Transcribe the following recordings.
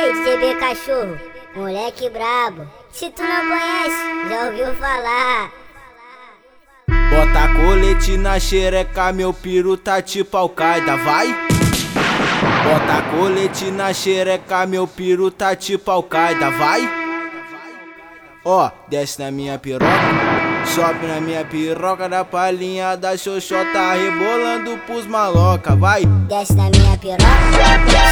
Ei, DJ Cachorro, moleque brabo. Se tu não conhece, já ouviu falar. Bota colete na xereca, meu piru tá tipo Al-Qaeda, vai? Bota colete na xereca, meu piru tá tipo Al-Qaeda, vai? Ó, desce na minha piroca. Sobe na minha piroca da palhinha da xoxota rebolando pros maloca, vai. Desce na minha piroca,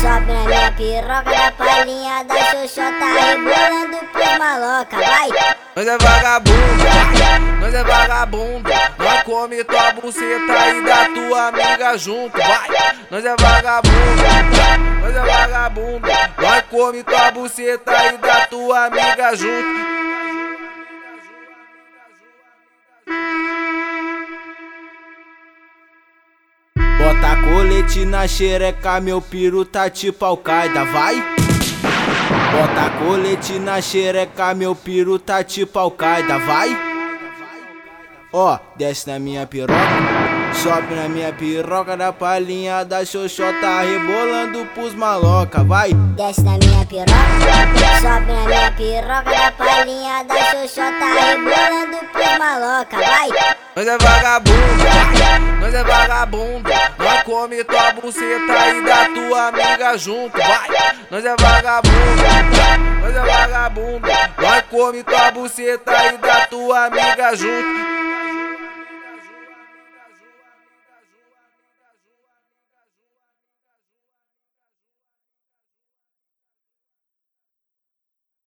sobe na minha piroca da palhinha da xoxota rebolando pros maloca, vai. Nós é vagabundo, nós é vagabundo. Nós come tua buceta e da tua amiga junto, vai. Nós é vagabundo, nós é vagabundo. Nós come tua buceta e da tua amiga junto. Bota colete na xereca, meu piru tá tipo Al-Qaeda, vai? Bota colete na xereca, meu piru tá tipo Al-Qaeda, vai? Ó, desce na minha piroca. Sobe na minha piroca da palhinha da xoxota rebolando pros maloca, vai. Desce na minha piroca, sobe na minha piroca da palhinha da xoxota rebolando pros maloca, vai. Nós é vagabundo, vagabundo. Nós come tua buceta e da tua amiga junto, vai. Nós é vagabundo, nós é vagabundo. Nós come tua buceta e da tua amiga junto.